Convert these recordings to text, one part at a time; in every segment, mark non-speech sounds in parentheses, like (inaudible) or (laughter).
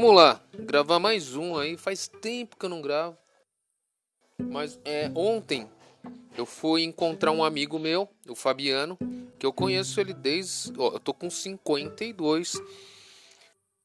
Vamos lá, gravar mais um aí. Faz tempo que eu não gravo. Mas é, ontem eu fui encontrar um amigo meu, o Fabiano, que eu conheço ele desde. Ó, eu tô com 52.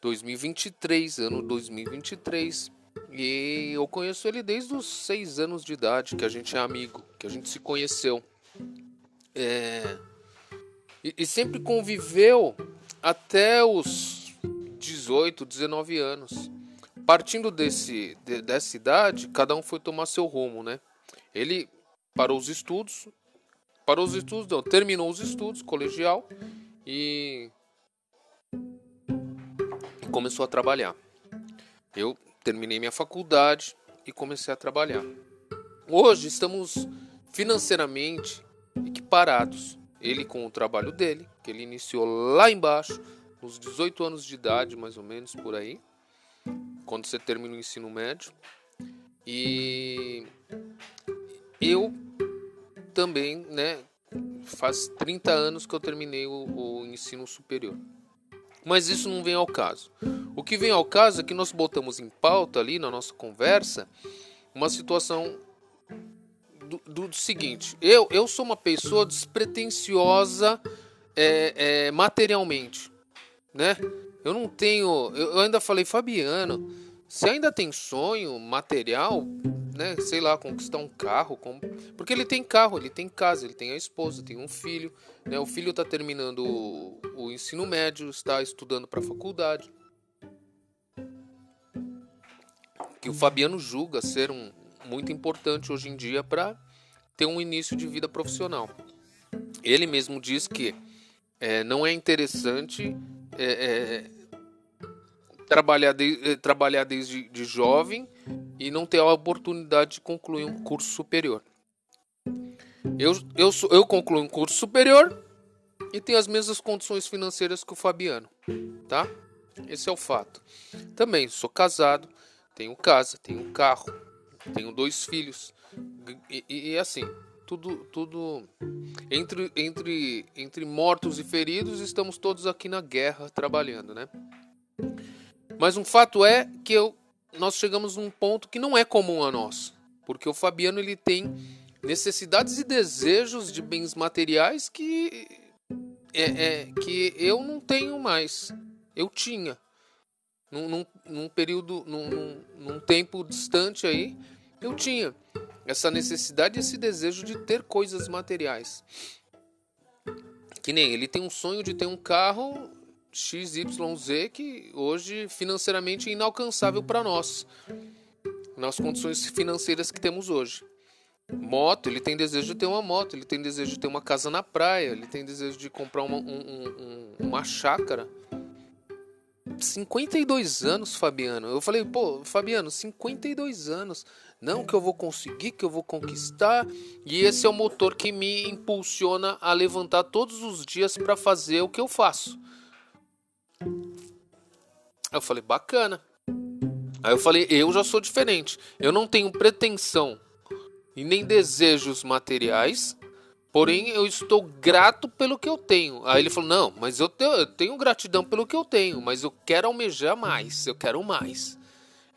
2023, ano 2023. E eu conheço ele desde os 6 anos de idade, que a gente é amigo, que a gente se conheceu. É, e, e sempre conviveu até os 18, 19 anos. Partindo desse, de, dessa idade, cada um foi tomar seu rumo, né? Ele parou os estudos, parou os estudos, não, terminou os estudos, colegial, e, e começou a trabalhar. Eu terminei minha faculdade e comecei a trabalhar. Hoje estamos financeiramente equiparados. Ele com o trabalho dele, que ele iniciou lá embaixo, nos 18 anos de idade, mais ou menos por aí, quando você termina o ensino médio. E eu também, né, faz 30 anos que eu terminei o, o ensino superior. Mas isso não vem ao caso. O que vem ao caso é que nós botamos em pauta ali na nossa conversa uma situação do, do, seguinte: eu, eu sou uma pessoa despretensiosa é, é, materialmente, né? Eu não tenho. Eu, ainda falei, Fabiano, você ainda tem sonho material, né? Sei lá, conquistar um carro, porque ele tem carro, ele tem casa, ele tem a esposa, tem um filho, né? O filho está terminando o, o ensino médio, está estudando para a faculdade. Que o Fabiano julga ser um, muito importante hoje em dia para ter um início de vida profissional. Ele mesmo diz que é, não é interessante é, é, trabalhar, de, é, trabalhar desde de jovem e não ter a oportunidade de concluir um curso superior. Eu, eu, eu concluí um curso superior e tenho as mesmas condições financeiras que o Fabiano, tá? Esse é o fato. Também sou casado, tenho casa, tenho carro, tenho dois filhos. E, e, e, assim, tudo, tudo entre, entre, entre mortos e feridos, estamos todos aqui na guerra trabalhando, né? Mas um fato é que eu, nós chegamos num ponto que não é comum a nós, porque o Fabiano ele tem necessidades e desejos de bens materiais que é, é que eu não tenho mais. Eu tinha num, num, num período, num, num, num tempo distante aí, eu tinha essa necessidade, esse desejo de ter coisas materiais. Que nem ele tem um sonho de ter um carro XYZ que hoje financeiramente é inalcançável para nós, nas condições financeiras que temos hoje. Moto, ele tem desejo de ter uma moto, ele tem desejo de ter uma casa na praia, ele tem desejo de comprar uma, um, um, uma chácara. 52 anos, Fabiano. Eu falei, pô, Fabiano, 52 anos. Não, que eu vou conseguir, que eu vou conquistar. E esse é o motor que me impulsiona a levantar todos os dias para fazer o que eu faço. Eu falei, bacana. Aí eu falei, eu já sou diferente. Eu não tenho pretensão e nem desejos materiais Porém, eu estou grato pelo que eu tenho. Aí ele falou: Não, mas eu tenho, eu tenho gratidão pelo que eu tenho, mas eu quero almejar mais, eu quero mais.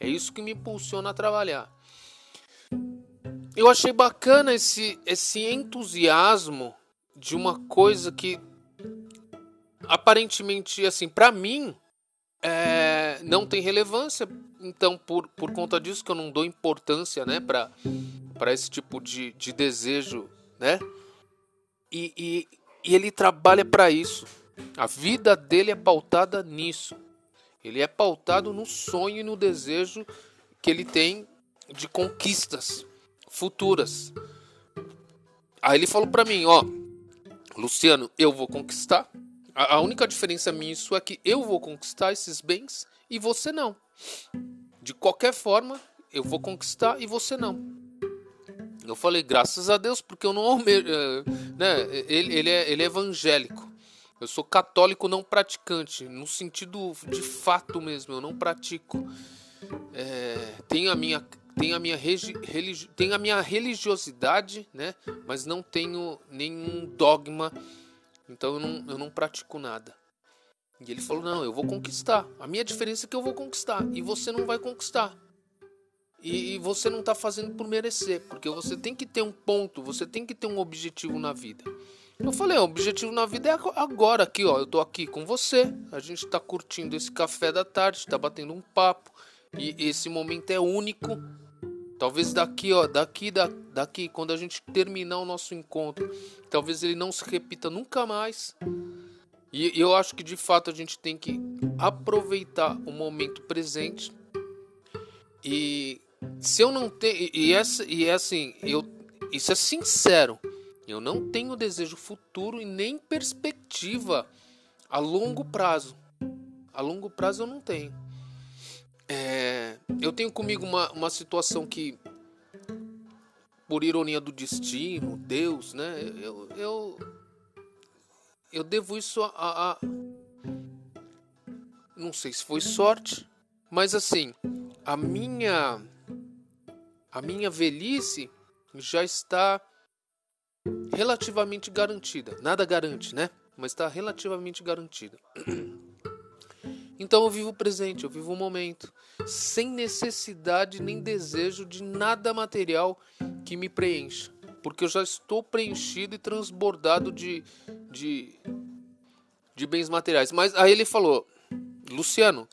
É isso que me impulsiona a trabalhar. Eu achei bacana esse, esse entusiasmo de uma coisa que aparentemente, assim, para mim, é, não tem relevância. Então, por, por conta disso que eu não dou importância, né, para esse tipo de, de desejo, né? E, e, e ele trabalha para isso. A vida dele é pautada nisso. Ele é pautado no sonho e no desejo que ele tem de conquistas futuras. Aí ele falou para mim, ó, Luciano, eu vou conquistar. A, a única diferença minha isso é que eu vou conquistar esses bens e você não. De qualquer forma, eu vou conquistar e você não. Eu falei, graças a Deus, porque eu não. Eh, né? Ele, ele, é, ele é evangélico. Eu sou católico não praticante, no sentido de fato mesmo, eu não pratico. É, tenho a minha, tenho a minha, religi, tenho a minha religiosidade, né? mas não tenho nenhum dogma, então eu não, eu não pratico nada. E ele falou: Não, eu vou conquistar. A minha diferença é que eu vou conquistar. E você não vai conquistar. E, e você não está fazendo por merecer. Porque você tem que ter um ponto, você tem que ter um objetivo na vida. Eu falei: O objetivo na vida é agora, aqui, ó. Eu tô aqui com você. A gente está curtindo esse café da tarde, está batendo um papo. E esse momento é único. Talvez daqui, ó, daqui, da, daqui, quando a gente terminar o nosso encontro, talvez ele não se repita nunca mais. E eu acho que de fato a gente tem que aproveitar o momento presente. E se eu não tenho. E, essa, e é assim, eu, isso é sincero. Eu não tenho desejo futuro e nem perspectiva a longo prazo. A longo prazo eu não tenho. É, eu tenho comigo uma, uma situação que, por ironia do destino, Deus, né? Eu, eu, eu devo isso a, a, não sei se foi sorte, mas assim, a minha a minha velhice já está relativamente garantida. Nada garante, né? Mas está relativamente garantida. (clears throat) Então eu vivo o presente, eu vivo o momento, sem necessidade nem desejo de nada material que me preencha, porque eu já estou preenchido e transbordado de, de, de bens materiais. Mas aí ele falou, Luciano,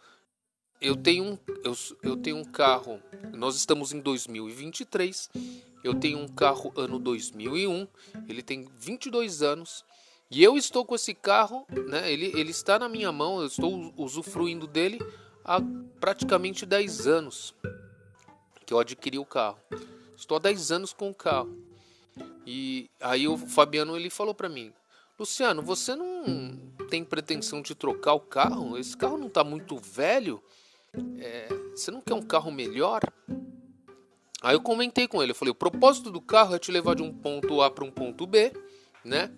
eu tenho um, eu, eu tenho um carro, nós estamos em 2023, eu tenho um carro ano 2001, ele tem 22 anos e eu estou com esse carro, né? Ele, ele está na minha mão, eu estou usufruindo dele há praticamente 10 anos que eu adquiri o carro. Estou há 10 anos com o carro. E aí o Fabiano ele falou para mim: "Luciano, você não tem pretensão de trocar o carro? Esse carro não está muito velho? É, você não quer um carro melhor?" Aí eu comentei com ele, eu falei: "O propósito do carro é te levar de um ponto A para um ponto B, né?"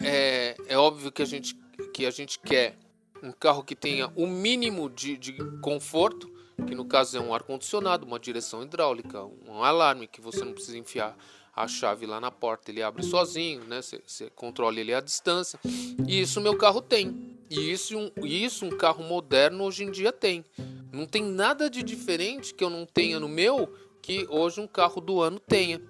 É, é óbvio que a, gente, que a gente quer um carro que tenha o mínimo de, de conforto, que no caso é um ar-condicionado, uma direção hidráulica, um alarme que você não precisa enfiar a chave lá na porta, ele abre sozinho, né? Você controla ele à distância. E isso meu carro tem. E isso um, isso um carro moderno hoje em dia tem. Não tem nada de diferente que eu não tenha no meu que hoje um carro do ano tenha.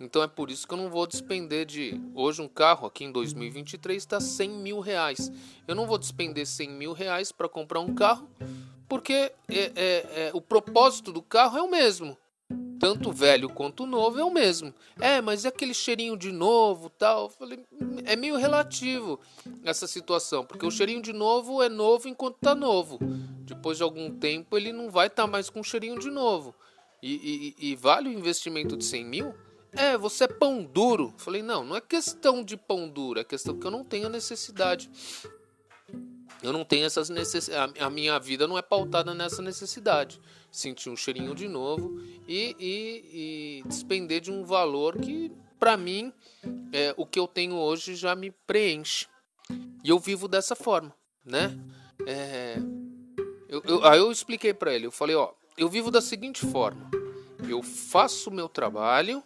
Então é por isso que eu não vou despender de. Hoje um carro aqui em 2023 está 100 mil reais. Eu não vou despender 100 mil reais para comprar um carro, porque é, é, é, o propósito do carro é o mesmo. Tanto velho quanto novo é o mesmo. É, mas é aquele cheirinho de novo tal. falei, é meio relativo essa situação, porque o cheirinho de novo é novo enquanto está novo. Depois de algum tempo ele não vai estar tá mais com cheirinho de novo. E, e, e vale o investimento de 100 mil? É, você é pão duro. Falei, não, não é questão de pão duro, é questão que eu não tenho necessidade. Eu não tenho essas necessidades. A minha vida não é pautada nessa necessidade. Sentir um cheirinho de novo e, e, e despender de um valor que, para mim, é, o que eu tenho hoje já me preenche. E eu vivo dessa forma, né? É, eu, eu, aí eu expliquei para ele. Eu falei, ó, eu vivo da seguinte forma. Eu faço o meu trabalho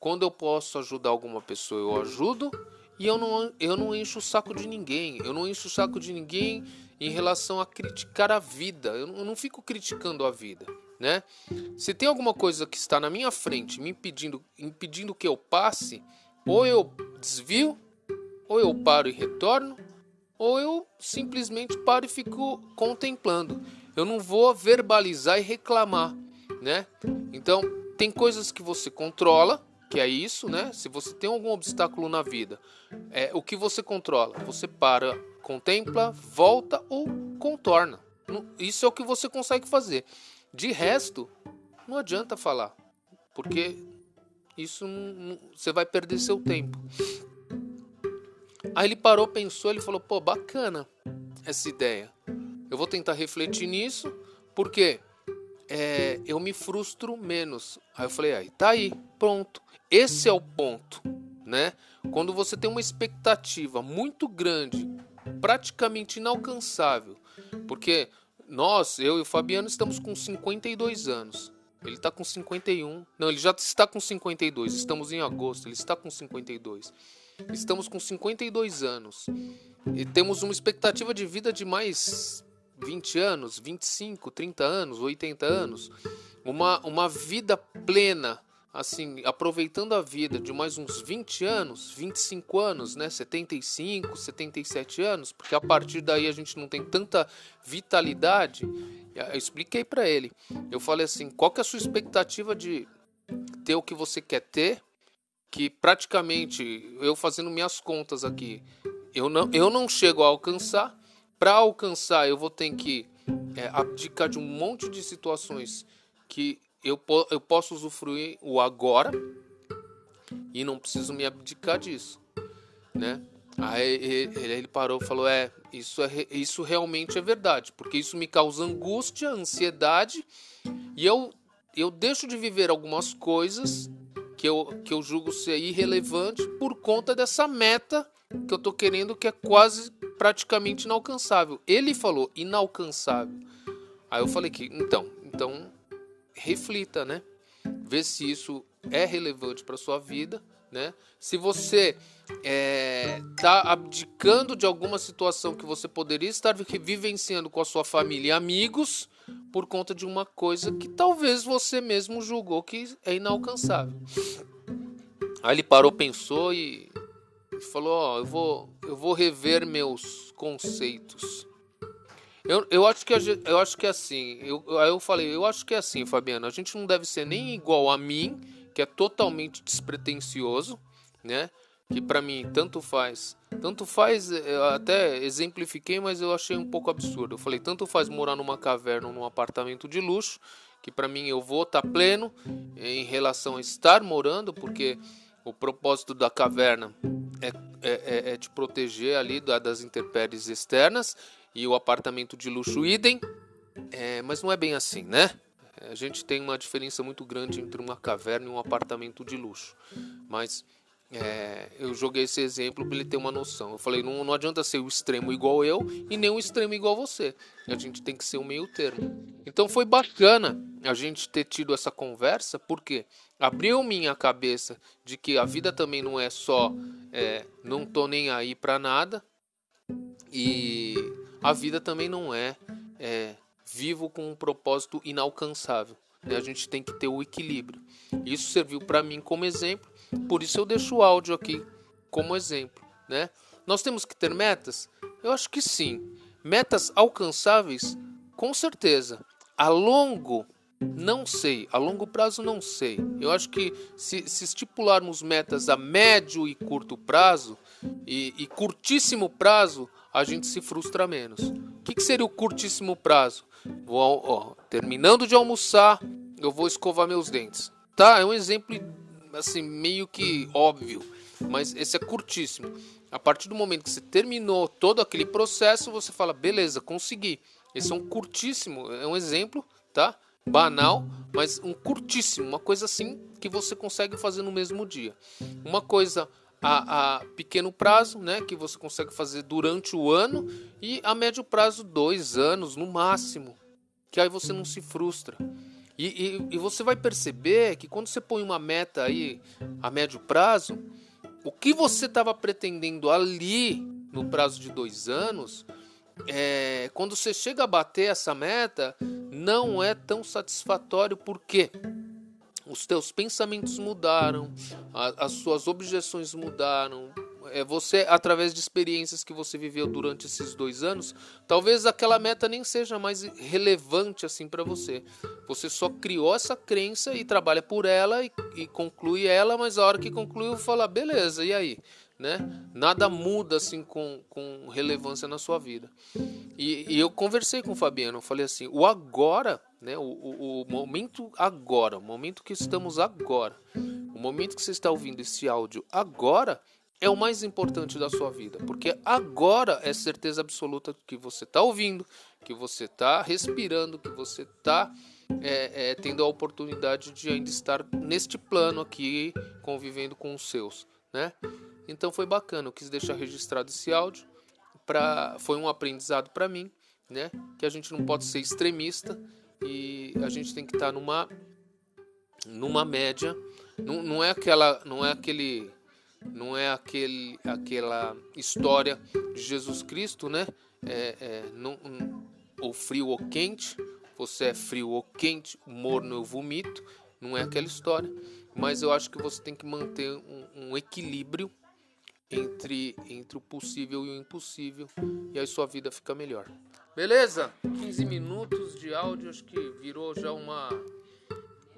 quando eu posso ajudar alguma pessoa, eu ajudo. E eu não, eu não encho o saco de ninguém. Eu não encho o saco de ninguém em relação a criticar a vida. Eu não, eu não fico criticando a vida. Né? Se tem alguma coisa que está na minha frente me impedindo, impedindo que eu passe, ou eu desvio, ou eu paro e retorno, ou eu simplesmente paro e fico contemplando. Eu não vou verbalizar e reclamar, né? Então, tem coisas que você controla que é isso, né? Se você tem algum obstáculo na vida, é o que você controla. Você para, contempla, volta ou contorna. Isso é o que você consegue fazer. De resto, não adianta falar, porque isso você vai perder seu tempo. Aí ele parou, pensou, ele falou: "Pô, bacana essa ideia. Eu vou tentar refletir nisso, porque é, eu me frustro menos. Aí eu falei: aí, tá aí, pronto. Esse é o ponto, né? Quando você tem uma expectativa muito grande, praticamente inalcançável, porque nós, eu e o Fabiano, estamos com 52 anos. Ele está com 51. Não, ele já está com 52. Estamos em agosto. Ele está com 52. Estamos com 52 anos. e temos uma expectativa de vida de mais 20 anos, 25, 30 anos, 80 anos, uma, uma vida plena, assim, aproveitando a vida de mais uns 20 anos, 25 anos, né, 75, 77 anos, porque a partir daí a gente não tem tanta vitalidade. Eu expliquei para ele. Eu falei assim: "Qual que é a sua expectativa de ter o que você quer ter?" Que praticamente eu fazendo minhas contas aqui, eu não, eu não chego a alcançar. Para alcançar, eu vou ter que é, abdicar de um monte de situações que eu, eu posso usufruir o agora e não preciso me abdicar disso, né? Aí ele, ele parou e falou: É, isso, é, isso realmente é verdade, porque isso me causa angústia, ansiedade, e eu, eu deixo de viver algumas coisas que eu, que eu julgo ser irrelevante por conta dessa meta que eu tô querendo, que é quase praticamente inalcançável. Ele falou inalcançável. Aí eu falei que, então, então reflita, né? Vê se isso é relevante para sua vida, né? Se você está é, abdicando de alguma situação que você poderia estar vivenciando com a sua família e amigos por conta de uma coisa que talvez você mesmo julgou que é inalcançável. Aí ele parou, pensou e falou: Ó, oh, eu, vou, eu vou rever meus conceitos. Eu, eu, acho que eu acho que é assim. Eu, aí eu falei, eu acho que é assim, Fabiano. A gente não deve ser nem igual a mim, que é totalmente despretensioso, né? Que para mim tanto faz. Tanto faz, até exemplifiquei, mas eu achei um pouco absurdo. Eu falei, tanto faz morar numa caverna ou num apartamento de luxo, que para mim eu vou estar tá pleno em relação a estar morando, porque o propósito da caverna é, é, é, é te proteger ali das intempéries externas e o apartamento de luxo idem, é, mas não é bem assim, né? A gente tem uma diferença muito grande entre uma caverna e um apartamento de luxo, mas é, eu joguei esse exemplo para ele ter uma noção. Eu falei, não, não adianta ser o extremo igual eu e nem o extremo igual você. A gente tem que ser o meio termo. Então foi bacana a gente ter tido essa conversa, porque abriu minha cabeça de que a vida também não é só é, não tô nem aí para nada e a vida também não é, é vivo com um propósito inalcançável. Né? A gente tem que ter o equilíbrio. Isso serviu para mim como exemplo, por isso eu deixo o áudio aqui como exemplo. Né? Nós temos que ter metas? Eu acho que sim. Metas alcançáveis? Com certeza. A longo não sei, a longo prazo não sei. Eu acho que se, se estipularmos metas a médio e curto prazo, e, e curtíssimo prazo, a gente se frustra menos. O que, que seria o curtíssimo prazo? Vou, ó, terminando de almoçar, eu vou escovar meus dentes. Tá? É um exemplo assim meio que óbvio, mas esse é curtíssimo. A partir do momento que você terminou todo aquele processo, você fala, beleza, consegui. Esse é um curtíssimo, é um exemplo, tá? Banal, mas um curtíssimo, uma coisa assim que você consegue fazer no mesmo dia. Uma coisa a, a, pequeno prazo, né, que você consegue fazer durante o ano, e a médio prazo, dois anos no máximo, que aí você não se frustra. E, e, e você vai perceber que quando você põe uma meta aí a médio prazo, o que você estava pretendendo ali no prazo de dois anos, é, quando você chega a bater essa meta, não é tão satisfatório. Por quê? os teus pensamentos mudaram, a, as suas objeções mudaram. É você, através de experiências que você viveu durante esses dois anos, talvez aquela meta nem seja mais relevante assim para você. Você só criou essa crença e trabalha por ela e, e conclui ela, mas a hora que concluiu, fala, beleza, e aí? né? Nada muda assim com, com relevância na sua vida. E, e eu conversei com o Fabiano, falei assim, o agora, né? O, o, o, momento agora, o momento que estamos agora, o momento que você está ouvindo esse áudio agora é o mais importante da sua vida, porque agora é certeza absoluta que você está ouvindo, que você está respirando, que você está é, é, tendo a oportunidade de ainda estar neste plano aqui, convivendo com os seus, né? Então foi bacana, eu quis deixar registrado esse áudio, pra, foi um aprendizado para mim, né? Que a gente não pode ser extremista e a gente tem que estar tá numa numa média, não, não é aquela, não é aquele não é aquele, aquela história de Jesus Cristo, né? É, é, não, ou frio ou quente, você é frio ou quente, morno eu vomito, não é aquela história. Mas eu acho que você tem que manter um, um equilíbrio entre, entre o possível e o impossível, e aí sua vida fica melhor. Beleza? 15 minutos de áudio, acho que virou já uma.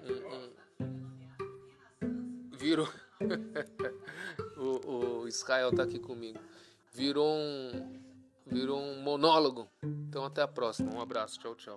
Um, um, virou. (laughs) o, o Israel tá aqui comigo. Virou um. Virou um monólogo. Então até a próxima. Um abraço. Tchau, tchau.